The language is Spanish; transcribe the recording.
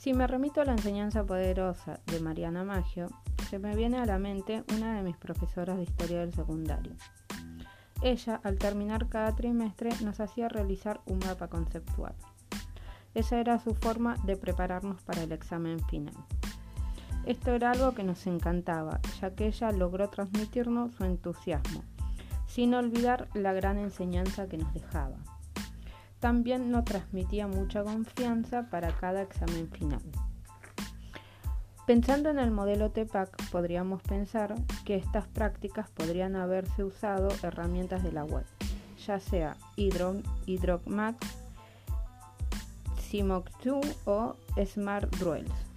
Si me remito a la enseñanza poderosa de Mariana Maggio, se me viene a la mente una de mis profesoras de historia del secundario. Ella, al terminar cada trimestre, nos hacía realizar un mapa conceptual. Esa era su forma de prepararnos para el examen final. Esto era algo que nos encantaba, ya que ella logró transmitirnos su entusiasmo, sin olvidar la gran enseñanza que nos dejaba. También nos transmitía mucha confianza para cada examen final. Pensando en el modelo TEPAC, podríamos pensar que estas prácticas podrían haberse usado herramientas de la web, ya sea HydroMax, CIMOC2 o Smart Druels.